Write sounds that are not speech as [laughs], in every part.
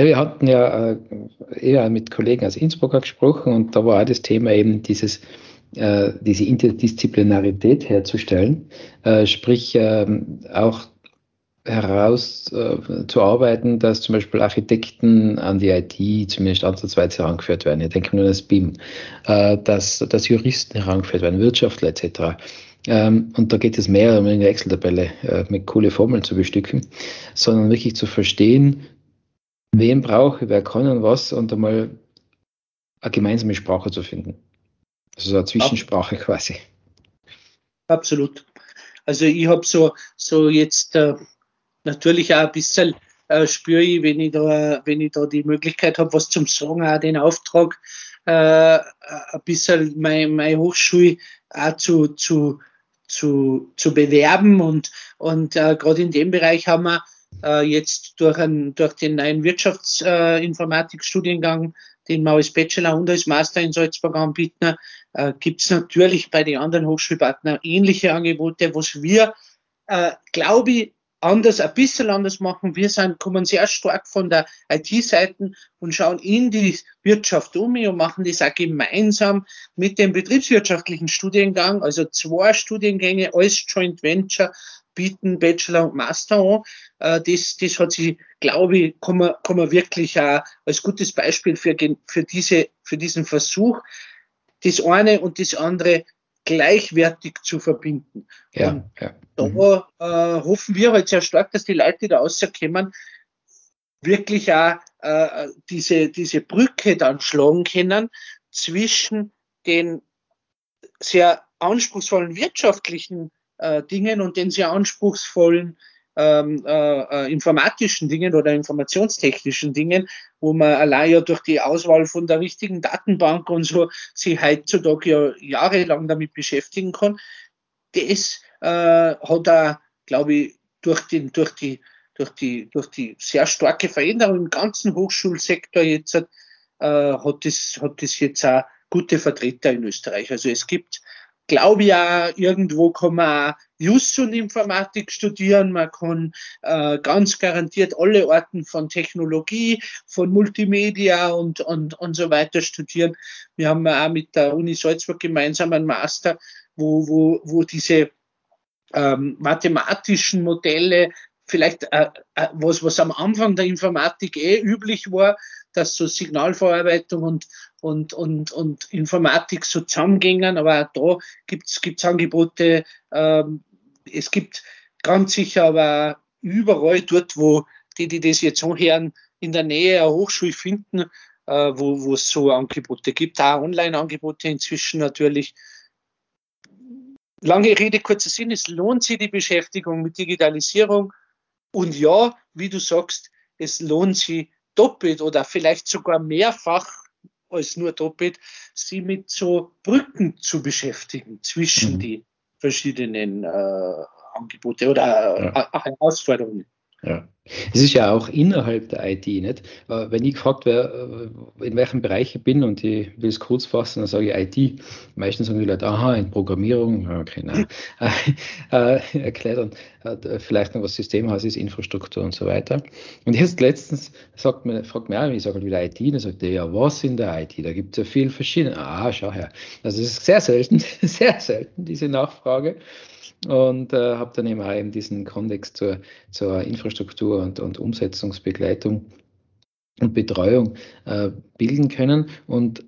Ja, wir hatten ja äh, eher mit Kollegen aus Innsbruck gesprochen und da war auch das Thema eben dieses, äh, diese Interdisziplinarität herzustellen, äh, sprich ähm, auch herauszuarbeiten, dass zum Beispiel Architekten an die IT zumindest ansatzweise herangeführt werden. Ich denke nur an das BIM, dass, dass Juristen herangeführt werden, Wirtschaftler etc. Ähm, und da geht es mehr um eine Excel-Tabelle mit coole Formeln zu bestücken, sondern wirklich zu verstehen, wen brauche ich, wer kann und was und einmal eine gemeinsame Sprache zu finden. Also so eine Zwischensprache ja. quasi. Absolut. Also ich habe so, so jetzt äh, natürlich auch ein bisschen äh, spüre ich, wenn ich da, wenn ich da die Möglichkeit habe, was zum Sagen, auch den Auftrag, äh, ein bisschen meine, meine Hochschule auch zu, zu, zu, zu bewerben und, und äh, gerade in dem Bereich haben wir äh, jetzt durch, ein, durch den neuen Wirtschaftsinformatikstudiengang, den wir als Bachelor und als Master in Salzburg anbieten, äh, gibt es natürlich bei den anderen Hochschulpartnern ähnliche Angebote, was wir, äh, glaube ich, anders, ein bisschen anders machen. Wir sind, kommen sehr stark von der IT-Seite und schauen in die Wirtschaft um und machen das auch gemeinsam mit dem betriebswirtschaftlichen Studiengang, also zwei Studiengänge als Joint Venture bieten Bachelor und Master an. Äh, das, das hat sich, glaube ich, kann man, kann man wirklich auch als gutes Beispiel für, für, diese, für diesen Versuch, das eine und das andere gleichwertig zu verbinden. Ja, und ja. da mhm. äh, hoffen wir halt sehr stark, dass die Leute, die da rauskommen, wirklich auch äh, diese, diese Brücke dann schlagen können zwischen den sehr anspruchsvollen wirtschaftlichen äh, Dingen und den sehr anspruchsvollen ähm, äh, äh, informatischen Dingen oder informationstechnischen Dingen, wo man allein ja durch die Auswahl von der richtigen Datenbank und so sich heutzutage ja jahrelang damit beschäftigen kann. Das äh, hat er, glaube ich, durch, den, durch, die, durch, die, durch die sehr starke Veränderung im ganzen Hochschulsektor jetzt äh, hat, das, hat das jetzt auch gute Vertreter in Österreich. Also es gibt glaube ja, irgendwo kann man Just und Informatik studieren, man kann äh, ganz garantiert alle Arten von Technologie, von Multimedia und, und, und so weiter studieren. Wir haben auch mit der Uni Salzburg gemeinsam einen Master, wo, wo, wo diese ähm, mathematischen Modelle vielleicht äh, äh, was, was am Anfang der Informatik eh üblich war, dass so Signalverarbeitung und, und, und, und Informatik so zusammengingen. Aber auch da gibt's gibt's Angebote. Ähm, es gibt ganz sicher aber überall dort, wo die, die das jetzt so hören, in der Nähe einer Hochschule finden, äh, wo, wo es so Angebote gibt, auch Online-Angebote inzwischen natürlich. Lange Rede, kurzer Sinn, es lohnt sich die Beschäftigung mit Digitalisierung. Und ja, wie du sagst, es lohnt sich doppelt oder vielleicht sogar mehrfach als nur doppelt, sie mit so Brücken zu beschäftigen zwischen mhm. die verschiedenen äh, Angebote oder ja. äh, Herausforderungen. Ja. Es ist ja auch innerhalb der IT, nicht? Äh, wenn ich gefragt werde, äh, in welchem Bereich ich bin und ich will es kurz fassen, dann sage ich IT. Meistens sagen die Leute, aha, in Programmierung, okay, nein. [laughs] [laughs] äh, erklärt dann vielleicht noch was Systemhaus ist, Infrastruktur und so weiter. Und jetzt letztens sagt mir, fragt mir auch, ich sage halt wieder IT, dann sagt er, ja, was in der IT? Da gibt es ja viel verschiedene. Ah, schau her. Also es ist sehr selten, [laughs] sehr selten, diese Nachfrage und äh, habe dann eben auch eben diesen Kontext zur, zur Infrastruktur und, und Umsetzungsbegleitung und Betreuung äh, bilden können. Und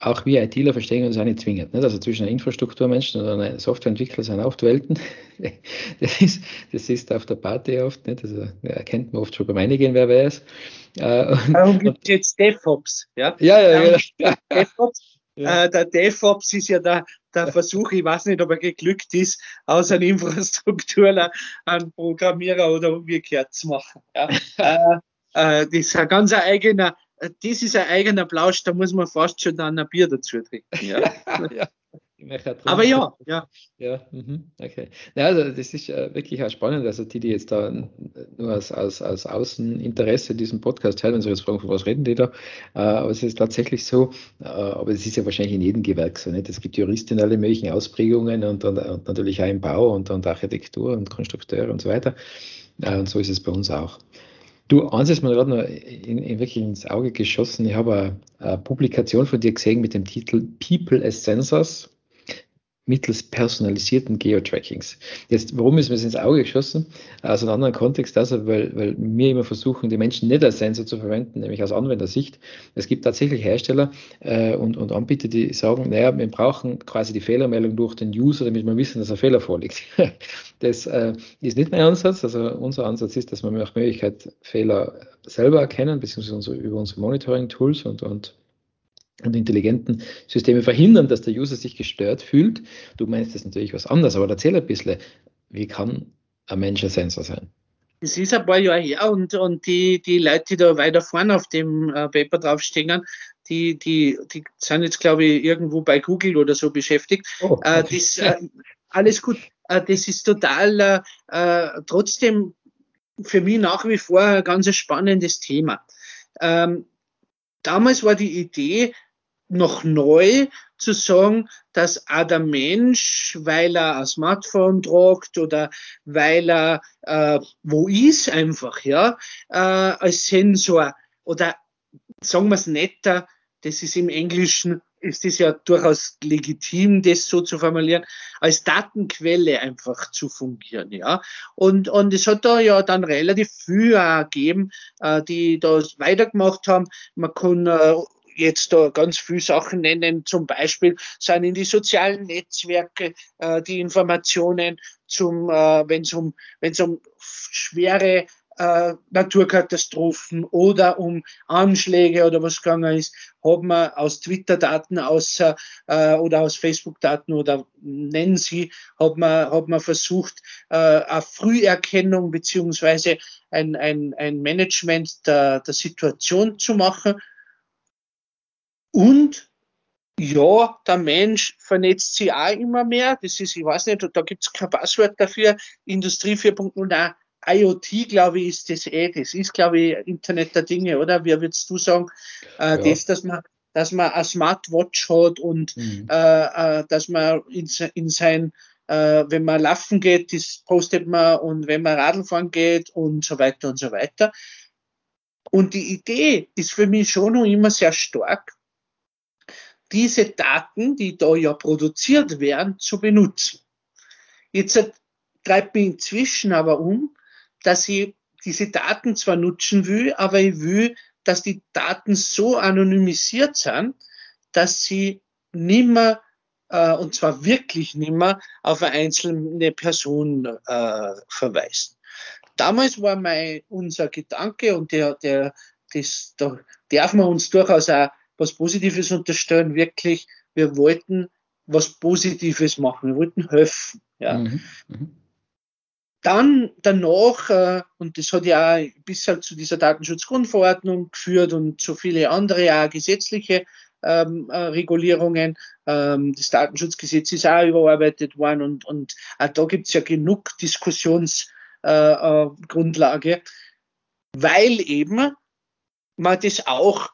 auch wir ITler verstehen uns auch nicht zwingend. Nicht? Also zwischen einem Infrastrukturmenschen und einem Softwareentwickler sind oft Welten. [laughs] Das ist, das ist auf der Party oft. Nicht? Also erkennt man oft schon beim Einigen, wer wer ist. Äh, Warum gibt es jetzt DevOps? Ja, ja, ja. ja, ja. DevOps. Ja. Äh, der DevOps ist ja der, der Versuch, ich weiß nicht, ob er geglückt ist, aus einem Infrastrukturler einen Programmierer oder umgekehrt zu machen. Ja. [laughs] äh, äh, das ist ein ganz eigener, das ist ein eigener Plausch, da muss man fast schon dann ein Bier dazu trinken. Ja. [laughs] ja. Aber ja, [laughs] ja. Ja, mhm, okay. Ja, also das ist äh, wirklich auch spannend. Also die, die jetzt da nur aus, aus, aus Außeninteresse diesen Podcast hören, wenn sie jetzt fragen, von was reden die da? Äh, aber es ist tatsächlich so, äh, aber es ist ja wahrscheinlich in jedem Gewerk so. Nicht? Es gibt Juristen in alle möglichen Ausprägungen und, und, und natürlich auch im Bau und, und Architektur und Konstrukteure und so weiter. Äh, und so ist es bei uns auch. Du, eins ist mir gerade noch in, in wirklich ins Auge geschossen. Ich habe eine, eine, Publikation von dir gesehen mit dem Titel People as Sensors mittels personalisierten Geotrackings. Jetzt, warum ist mir das ins Auge geschossen? Aus einem anderen Kontext, also, weil, weil wir immer versuchen, die Menschen nicht als Sensor zu verwenden, nämlich aus Anwendersicht. Es gibt tatsächlich Hersteller äh, und, und Anbieter, die sagen, naja, wir brauchen quasi die Fehlermeldung durch den User, damit wir wissen, dass ein Fehler vorliegt. [laughs] das äh, ist nicht mein Ansatz. Also unser Ansatz ist, dass wir nach Möglichkeit Fehler selber erkennen, beziehungsweise über unsere Monitoring-Tools und, und und intelligenten Systeme verhindern, dass der User sich gestört fühlt. Du meinst das natürlich was anderes, aber erzähl ein bisschen, wie kann ein Mensch ein Sensor sein? Es ist ein paar Jahre her und, und die, die Leute, die da weiter vorne auf dem äh, Paper draufstehen, die, die, die sind jetzt, glaube ich, irgendwo bei Google oder so beschäftigt. Oh, äh, okay. das, äh, alles gut. Das ist total trotzdem für mich nach wie vor ein ganz spannendes Thema. Ähm, damals war die Idee, noch neu zu sagen, dass auch der Mensch, weil er ein Smartphone tragt oder weil er äh, wo ist einfach, ja, äh, als Sensor oder sagen wir es netter, das ist im Englischen, ist es ja durchaus legitim, das so zu formulieren, als Datenquelle einfach zu fungieren, ja. Und, und es hat da ja dann relativ viel gegeben, äh, die das weitergemacht haben. Man kann äh, jetzt da ganz viele Sachen nennen. Zum Beispiel sind in die sozialen Netzwerke äh, die Informationen zum, äh, wenn es um, wenn's um schwere äh, Naturkatastrophen oder um Anschläge oder was gegangen ist, haben wir aus Twitter-Daten außer äh, oder aus Facebook-Daten oder nennen Sie, hat man, hat man versucht, äh, eine Früherkennung beziehungsweise ein, ein, ein Management der, der Situation zu machen und ja, der Mensch vernetzt sich auch immer mehr. Das ist, ich weiß nicht, da gibt es kein Passwort dafür. Industrie 4.0, nein, IoT, glaube ich, ist das eh. Das ist, glaube ich, Internet der Dinge, oder? Wie würdest du sagen? Äh, ja. Das, dass man, dass man eine Smartwatch hat und mhm. äh, äh, dass man in, in sein, äh, wenn man laufen geht, das postet man und wenn man Radl fahren geht und so weiter und so weiter. Und die Idee ist für mich schon noch immer sehr stark, diese Daten, die da ja produziert werden, zu benutzen. Jetzt treibt mich inzwischen aber um, dass ich diese Daten zwar nutzen will, aber ich will, dass die Daten so anonymisiert sind, dass sie nimmer, äh, und zwar wirklich nimmer, auf eine einzelne Person äh, verweisen. Damals war mein, unser Gedanke, und der, der, das, da darf man uns durchaus auch was Positives unterstellen, wirklich, wir wollten was Positives machen, wir wollten helfen. Ja. Mhm. Mhm. Dann danach, äh, und das hat ja auch bis halt zu dieser Datenschutzgrundverordnung geführt und so viele andere auch gesetzliche ähm, äh, Regulierungen. Ähm, das Datenschutzgesetz ist auch überarbeitet worden und, und auch da gibt's ja genug Diskussionsgrundlage, äh, äh, weil eben man das auch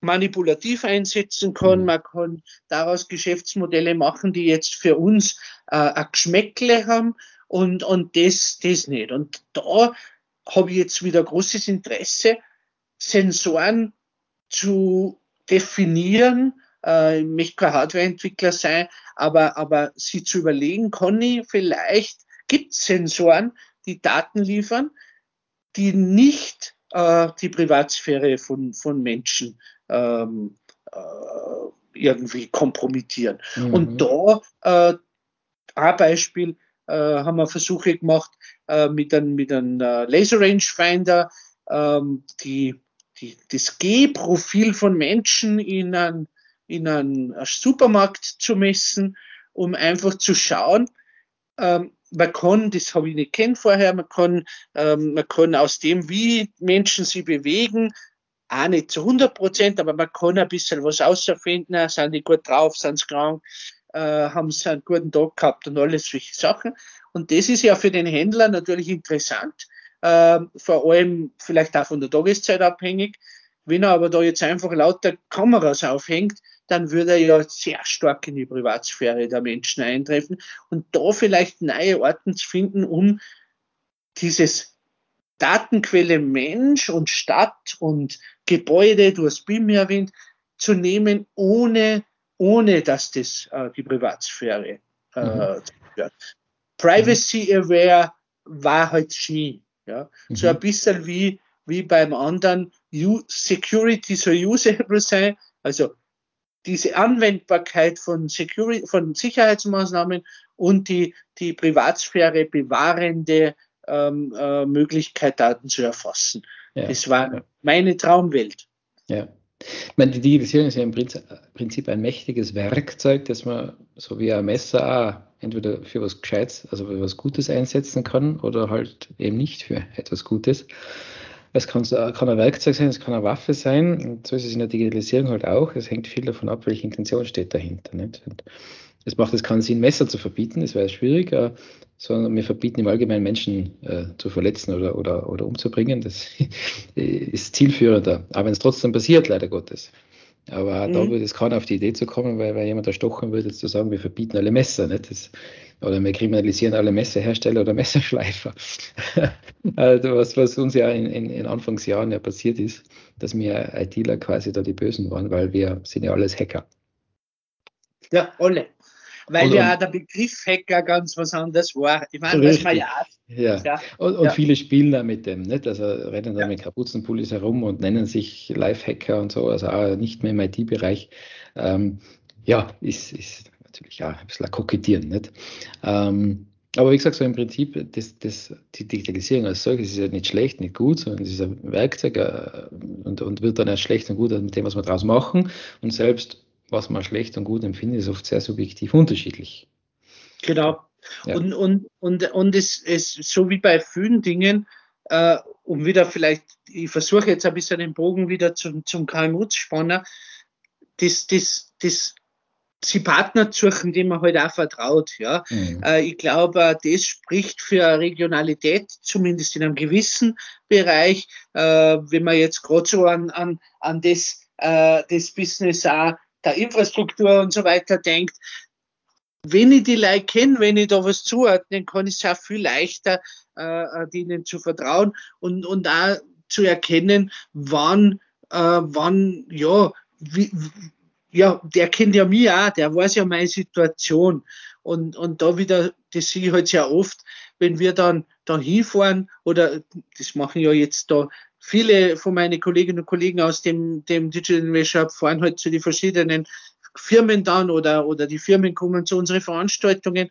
manipulativ einsetzen kann. Mhm. Man kann daraus Geschäftsmodelle machen, die jetzt für uns äh, ein Geschmäckle haben und, und das, das nicht. Und da habe ich jetzt wieder großes Interesse, Sensoren zu definieren. Äh, ich möchte kein Hardwareentwickler sein, aber, aber sie zu überlegen, kann ich vielleicht, gibt es Sensoren, die Daten liefern, die nicht äh, die Privatsphäre von, von Menschen ähm, äh, irgendwie kompromittieren. Mhm. Und da äh, ein Beispiel äh, haben wir Versuche gemacht äh, mit einem mit einem äh, Laser Rangefinder, ähm, die, die, das G-Profil von Menschen in einem in einen Supermarkt zu messen, um einfach zu schauen, ähm, man kann, das habe ich nicht kennt vorher, man kann, ähm, man kann aus dem, wie Menschen sich bewegen, auch nicht zu 100 Prozent, aber man kann ein bisschen was außerfinden, sind die gut drauf, sind sie krank, äh, haben sie einen guten Tag gehabt und alles solche Sachen. Und das ist ja für den Händler natürlich interessant, äh, vor allem vielleicht auch von der Tageszeit abhängig. Wenn er aber da jetzt einfach lauter Kameras aufhängt, dann würde er ja sehr stark in die Privatsphäre der Menschen eintreffen und da vielleicht neue Orten zu finden, um dieses Datenquelle Mensch und Stadt und Gebäude, du hast BIM erwähnt, zu nehmen, ohne, ohne dass das äh, die Privatsphäre äh, mhm. Privacy Aware war halt Ski. Ja? Mhm. So ein bisschen wie, wie beim anderen Security soll usable sein, also diese Anwendbarkeit von, Security, von Sicherheitsmaßnahmen und die, die Privatsphäre bewahrende ähm, äh, Möglichkeit, Daten zu erfassen. Ja. Das war meine Traumwelt. Ja. Ich meine, die Digitalisierung ist ja im Prinzip ein mächtiges Werkzeug, das man so wie ein Messer auch entweder für was Gescheites, also für was Gutes einsetzen kann oder halt eben nicht für etwas Gutes. Es kann, kann, ein Werkzeug sein, es kann eine Waffe sein. Und so ist es in der Digitalisierung halt auch. Es hängt viel davon ab, welche Intention steht dahinter. Nicht? Und es macht es keinen Sinn, Messer zu verbieten, das wäre schwierig, äh, sondern wir verbieten im Allgemeinen Menschen äh, zu verletzen oder, oder, oder umzubringen. Das [laughs] ist zielführender, aber wenn es trotzdem passiert, leider Gottes. Aber mhm. da würde es keiner auf die Idee zu kommen, weil, weil jemand erstochen würde, zu sagen, wir verbieten alle Messer. Nicht? Das, oder wir kriminalisieren alle Messerhersteller oder [laughs] Messerschleifer. also was, was uns ja in, in, in, Anfangsjahren ja passiert ist, dass wir ITler quasi da die Bösen waren, weil wir sind ja alles Hacker. Ja, alle. Weil und, ja der Begriff Hacker ganz was anderes war. Ich meine, das war ja ja. ja. Und, und ja. viele spielen da mit dem, nicht? Also rennen da ja. mit Kapuzenpullis herum und nennen sich Live-Hacker und so, also auch nicht mehr im IT-Bereich. Ähm, ja, ist, ist natürlich auch ein bisschen kokettieren, nicht? Ähm, aber wie gesagt, so im Prinzip, das, das, die Digitalisierung als solches ist ja nicht schlecht, nicht gut, sondern es ist ein Werkzeug äh, und, und wird dann erst schlecht und gut mit dem, was wir daraus machen. Und selbst was man schlecht und gut empfindet, ist oft sehr subjektiv unterschiedlich. Genau. Ja. Und, und, und, und es ist so wie bei vielen Dingen, äh, um wieder vielleicht, ich versuche jetzt ein bisschen den Bogen wieder zum, zum KMU zu spannen, das, das, das sie Partner suchen, denen man halt auch vertraut. Ja. Mhm. Äh, ich glaube, das spricht für Regionalität, zumindest in einem gewissen Bereich. Äh, wenn man jetzt gerade so an, an, an das, äh, das Business auch der Infrastruktur und so weiter denkt, wenn ich die Leute kenne, wenn ich da was zuordnen kann, ist es auch viel leichter, äh, denen zu vertrauen und, und auch zu erkennen, wann, äh, wann, ja, wie, ja, der kennt ja mich auch, der weiß ja meine Situation. Und, und da wieder, das sehe ich halt sehr oft, wenn wir dann da hinfahren, oder das machen ja jetzt da viele von meinen Kolleginnen und Kollegen aus dem, dem Digital Innovation fahren halt zu den verschiedenen Firmen dann oder, oder die Firmen kommen zu unseren Veranstaltungen.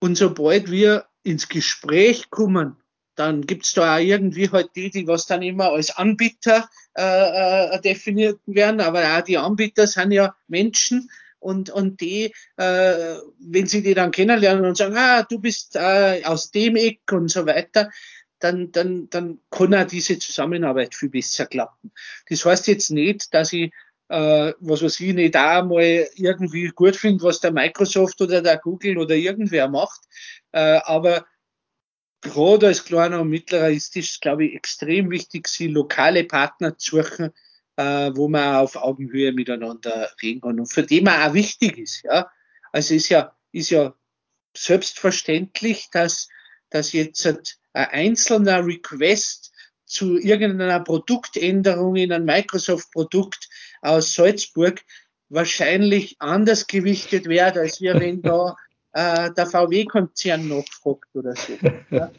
Und sobald wir ins Gespräch kommen, dann gibt's da auch irgendwie halt die, die was dann immer als Anbieter äh, äh, definiert werden, aber auch die Anbieter sind ja Menschen und, und die, äh, wenn sie die dann kennenlernen und sagen, ah, du bist äh, aus dem Eck und so weiter, dann, dann, dann kann auch diese Zusammenarbeit viel besser klappen. Das heißt jetzt nicht, dass ich äh, was weiß ich, nicht auch mal irgendwie gut finde, was der Microsoft oder der Google oder irgendwer macht. Äh, aber gerade als kleiner und mittlerer ist es, glaube ich, extrem wichtig, sie lokale Partner zu suchen, äh, wo man auf Augenhöhe miteinander reden kann und für die man auch wichtig ist. Ja? Also ist ja, ist ja selbstverständlich, dass, dass jetzt ein einzelner Request zu irgendeiner Produktänderung in ein Microsoft-Produkt aus Salzburg wahrscheinlich anders gewichtet wird, als wir, wenn [laughs] da äh, der VW-Konzern nachfragt oder so. [laughs]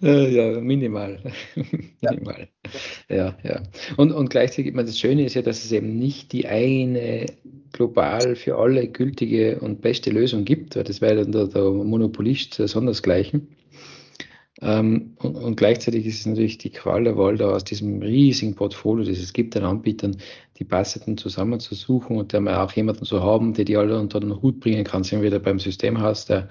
Ja, ja minimal. [laughs] minimal. Ja. ja, Und, und gleichzeitig, meine, das Schöne ist ja, dass es eben nicht die eine global für alle gültige und beste Lösung gibt, weil das wäre dann der, der Monopolist sondersgleichen ähm, und, und, gleichzeitig ist es natürlich die Qual der Wahl, da aus diesem riesigen Portfolio, das es gibt, an Anbietern, die passenden zusammenzusuchen und dann auch jemanden zu haben, der die alle unter den Hut bringen kann. Sind wir wieder beim Systemhaus, der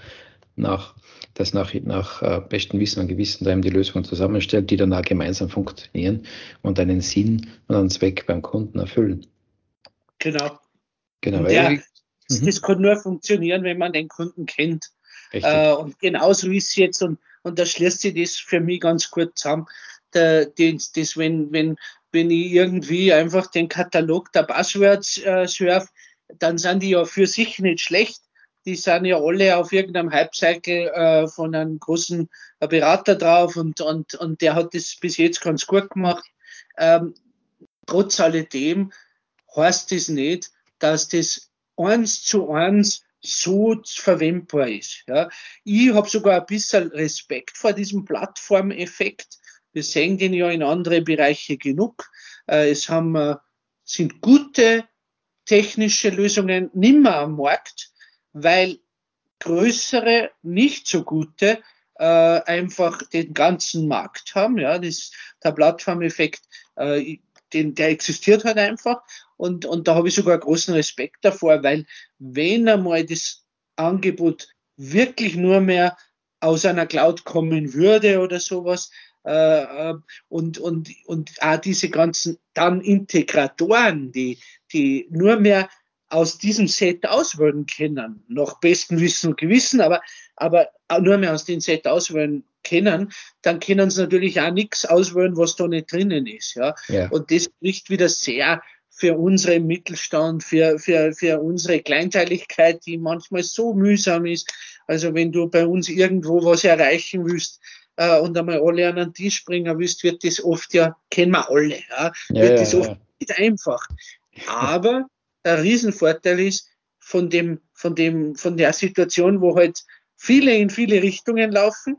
nach, das nach, nach äh, bestem Wissen und Gewissen da eben die Lösungen zusammenstellt, die dann auch gemeinsam funktionieren und einen Sinn und einen Zweck beim Kunden erfüllen. Genau. Genau. Der, mhm. Das kann nur funktionieren, wenn man den Kunden kennt. Äh, und genauso ist es jetzt, und, und da schließt sich das für mich ganz gut zusammen, der, das, das, wenn, wenn, wenn ich irgendwie einfach den Katalog der Passwords äh, surf, dann sind die ja für sich nicht schlecht. Die sind ja alle auf irgendeinem Hype-Cycle äh, von einem großen Berater drauf und, und, und der hat das bis jetzt ganz gut gemacht. Ähm, trotz alledem heißt das nicht, dass das eins zu eins so verwendbar ist. Ja. Ich habe sogar ein bisschen Respekt vor diesem Plattformeffekt. Wir sehen den ja in andere Bereiche genug. Äh, es haben, äh, sind gute technische Lösungen nimmer am Markt, weil größere, nicht so gute äh, einfach den ganzen Markt haben. Ja, das, der Plattformeffekt, äh, den, der existiert halt einfach. Und, und da habe ich sogar großen Respekt davor, weil wenn einmal das Angebot wirklich nur mehr aus einer Cloud kommen würde oder sowas, äh, äh und, und, und auch diese ganzen dann Integratoren, die, die nur mehr aus diesem Set auswählen können, nach bestem Wissen und Gewissen, aber, aber nur mehr aus dem Set auswählen können, dann können sie natürlich auch nichts auswählen, was da nicht drinnen ist. Ja? ja. Und das spricht wieder sehr für unseren Mittelstand, für, für, für unsere Kleinteiligkeit, die manchmal so mühsam ist. Also wenn du bei uns irgendwo was erreichen willst, äh, und einmal alle an den Tisch bringen willst, wird das oft ja, kennen wir alle, ja, ja wird ja, das oft ja. nicht einfach. Aber der Riesenvorteil ist von dem, von dem, von der Situation, wo halt viele in viele Richtungen laufen,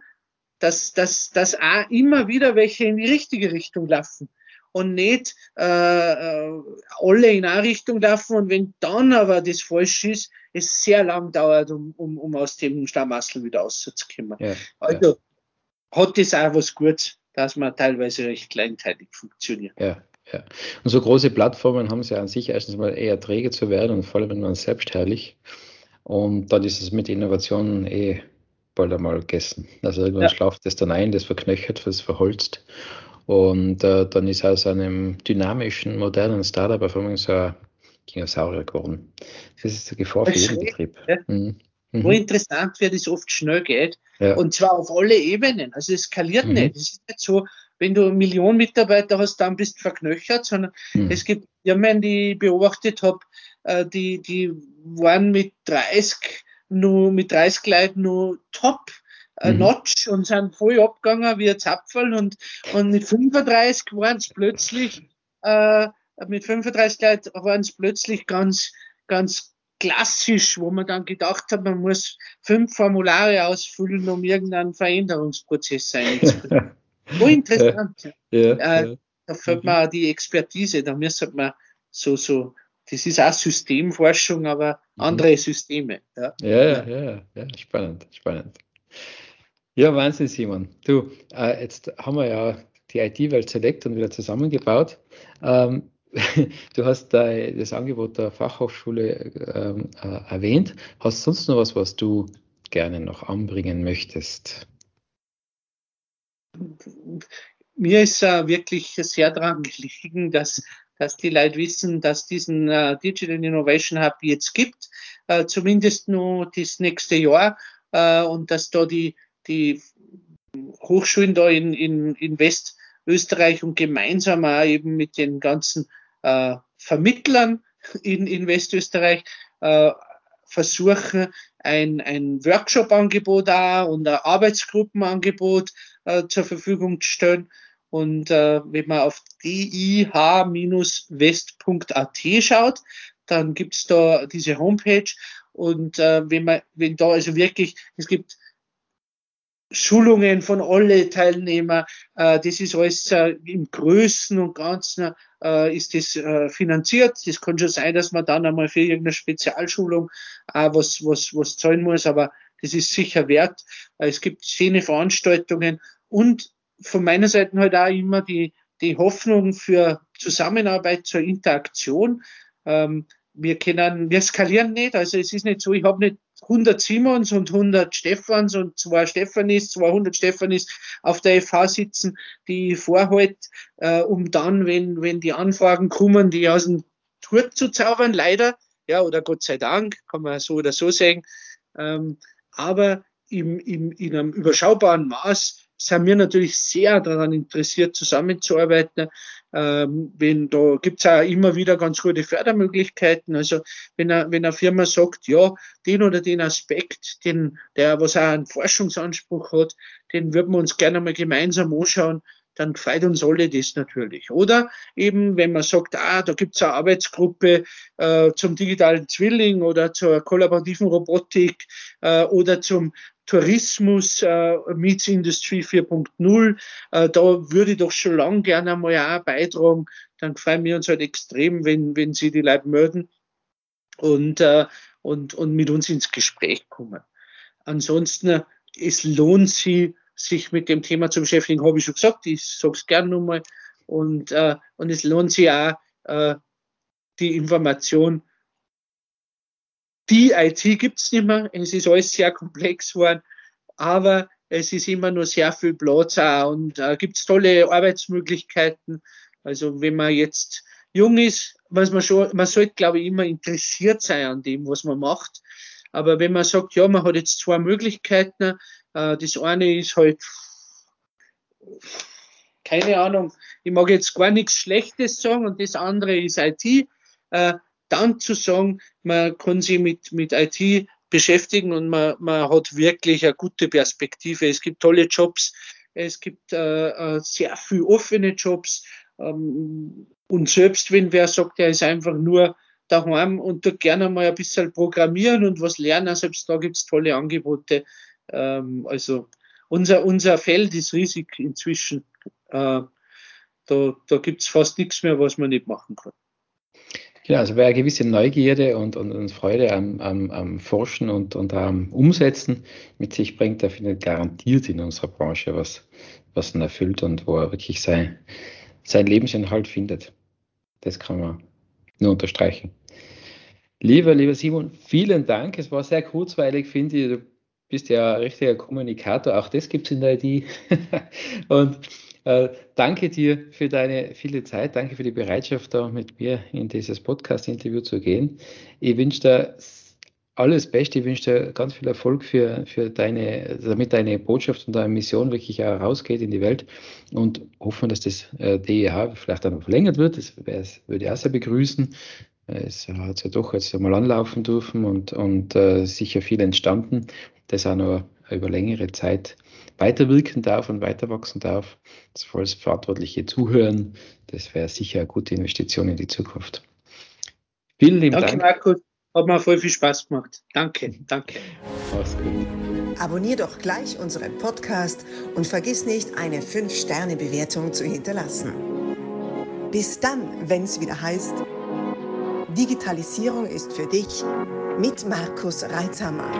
dass, dass, dass auch immer wieder welche in die richtige Richtung laufen und nicht äh, äh, alle in eine Richtung laufen und wenn dann aber das falsch ist, es sehr lang dauert, um, um, um aus dem Stammassel wieder rauszukommen. Ja, also ja. hat das auch was Gutes, dass man teilweise recht kleinteilig funktioniert. Ja, ja. Und so große Plattformen haben sie ja an sich erstens mal eher träge zu werden und vor allem wenn man selbstherrlich. Und dann ist es mit Innovationen eh bald einmal gegessen. Also irgendwann ja. schlaft das dann ein, das verknöchert, das verholzt. Und äh, dann ist aus einem dynamischen, modernen Startup auf einmal so ein Dinosaurier geworden. Das ist eine Gefahr für jeden Betrieb. Ja. Mhm. Mhm. Wo interessant wird, ist oft schnell geht. Ja. Und zwar auf alle Ebenen. Also es skaliert mhm. nicht. Es ist nicht so, wenn du eine Million Mitarbeiter hast, dann bist du verknöchert, sondern mhm. es gibt Firmen, die ich beobachtet habe, äh, die, die waren mit 30 nur mit 30 Leuten nur top äh, mhm. Notch und sind voll abgegangen wie ein Zapferl und, und mit 35 waren es plötzlich, äh, mit 35 Leuten waren es plötzlich ganz, ganz klassisch, wo man dann gedacht hat, man muss fünf Formulare ausfüllen, um irgendeinen Veränderungsprozess einzuführen. [laughs] so interessant. Ja, ja, äh, ja. Da fällt mhm. mir die Expertise, da müsste man so, so, das ist auch Systemforschung, aber mhm. andere Systeme. Ja, ja, ja, ja, ja spannend, spannend. Ja, Wahnsinn, Simon. Du, äh, jetzt haben wir ja die IT-Welt Select und wieder zusammengebaut. Ähm, [laughs] du hast da das Angebot der Fachhochschule ähm, äh, erwähnt. Hast du sonst noch was, was du gerne noch anbringen möchtest? Mir ist äh, wirklich sehr daran gelegen, dass, dass die Leute wissen, dass diesen äh, Digital Innovation Hub jetzt gibt, äh, zumindest nur das nächste Jahr, äh, und dass da die die Hochschulen da in, in, in Westösterreich und gemeinsam auch eben mit den ganzen äh, Vermittlern in, in Westösterreich äh, versuchen, ein, ein Workshop-Angebot auch und ein Arbeitsgruppenangebot äh, zur Verfügung zu stellen. Und äh, wenn man auf dih-west.at schaut, dann gibt's da diese Homepage. Und äh, wenn man, wenn da also wirklich, es gibt Schulungen von alle Teilnehmer, äh, das ist alles äh, im Größten und Ganzen äh, ist das äh, finanziert. Das kann schon sein, dass man dann einmal für irgendeine Spezialschulung äh, was, was, was zahlen muss, aber das ist sicher wert. Äh, es gibt schöne Veranstaltungen und von meiner Seite halt auch immer die, die Hoffnung für Zusammenarbeit, zur Interaktion. Ähm, wir können, wir skalieren nicht. Also es ist nicht so, ich habe nicht 100 Simons und 100 Stephans und zwei Stefanis, 200 Stefanis auf der FH sitzen, die ich vorhalte, äh, um dann, wenn, wenn die Anfragen kommen, die aus dem Tour zu zaubern, leider, ja, oder Gott sei Dank, kann man so oder so sagen. Ähm, aber im, im, in einem überschaubaren Maß sind wir natürlich sehr daran interessiert, zusammenzuarbeiten. Ähm, wenn da gibt's auch immer wieder ganz gute Fördermöglichkeiten. Also wenn, eine, wenn eine Firma sagt, ja, den oder den Aspekt, den, der was auch einen Forschungsanspruch hat, den würden wir uns gerne mal gemeinsam anschauen, dann freut uns alle das natürlich. Oder eben, wenn man sagt, ah, da gibt's eine Arbeitsgruppe äh, zum digitalen Zwilling oder zur kollaborativen Robotik äh, oder zum Tourismus, äh, Meets Industry 4.0, äh, da würde ich doch schon lange gerne einmal auch beitragen. Dann freuen wir uns halt extrem, wenn, wenn Sie die Leute mögen und, äh, und, und mit uns ins Gespräch kommen. Ansonsten, es lohnt sich, sich mit dem Thema zu beschäftigen, habe ich schon gesagt, ich sage es gerne nochmal. Und, äh, und es lohnt sich auch, äh, die Information die IT gibt's nicht mehr. Es ist alles sehr komplex geworden, aber es ist immer nur sehr viel Platz auch und äh, gibt's tolle Arbeitsmöglichkeiten. Also wenn man jetzt jung ist, was man schon, man sollte, glaube ich, immer interessiert sein an dem, was man macht. Aber wenn man sagt, ja, man hat jetzt zwei Möglichkeiten, äh, das eine ist halt, keine Ahnung, ich mag jetzt gar nichts Schlechtes sagen und das andere ist IT. Äh, dann zu sagen, man kann sich mit, mit IT beschäftigen und man, man hat wirklich eine gute Perspektive. Es gibt tolle Jobs, es gibt äh, äh, sehr viel offene Jobs. Ähm, und selbst wenn wer sagt, er ist einfach nur daheim und da gerne mal ein bisschen programmieren und was lernen, selbst da gibt es tolle Angebote. Ähm, also unser, unser Feld ist riesig inzwischen. Äh, da da gibt es fast nichts mehr, was man nicht machen kann. Genau, also wer eine gewisse Neugierde und, und, und Freude am, am, am, Forschen und, und am Umsetzen mit sich bringt, der findet garantiert in unserer Branche was, was ihn erfüllt und wo er wirklich sein, sein Lebensinhalt findet. Das kann man nur unterstreichen. Lieber, lieber Simon, vielen Dank. Es war sehr kurzweilig, finde ich. Du bist ja ein richtiger Kommunikator. Auch das gibt es in der IT. [laughs] und äh, danke dir für deine viele Zeit. Danke für die Bereitschaft, da mit mir in dieses Podcast-Interview zu gehen. Ich wünsche dir alles Beste. Ich wünsche dir ganz viel Erfolg für, für deine, damit deine Botschaft und deine Mission wirklich auch rausgeht in die Welt und hoffen, dass das äh, DEH vielleicht dann verlängert wird. Das würde ich auch sehr begrüßen. Es hat ja doch jetzt einmal anlaufen dürfen und, und äh, sicher viel entstanden, das auch noch über längere Zeit weiterwirken darf und weiter wachsen darf. Das volles verantwortliche Zuhören, das wäre sicher eine gute Investition in die Zukunft. Vielen lieben danke, Dank. Danke, Markus. Hat mir voll viel Spaß gemacht. Danke, danke. Mach's gut. Abonnier doch gleich unseren Podcast und vergiss nicht, eine 5-Sterne-Bewertung zu hinterlassen. Bis dann, wenn es wieder heißt, Digitalisierung ist für dich mit Markus Reitzhammer.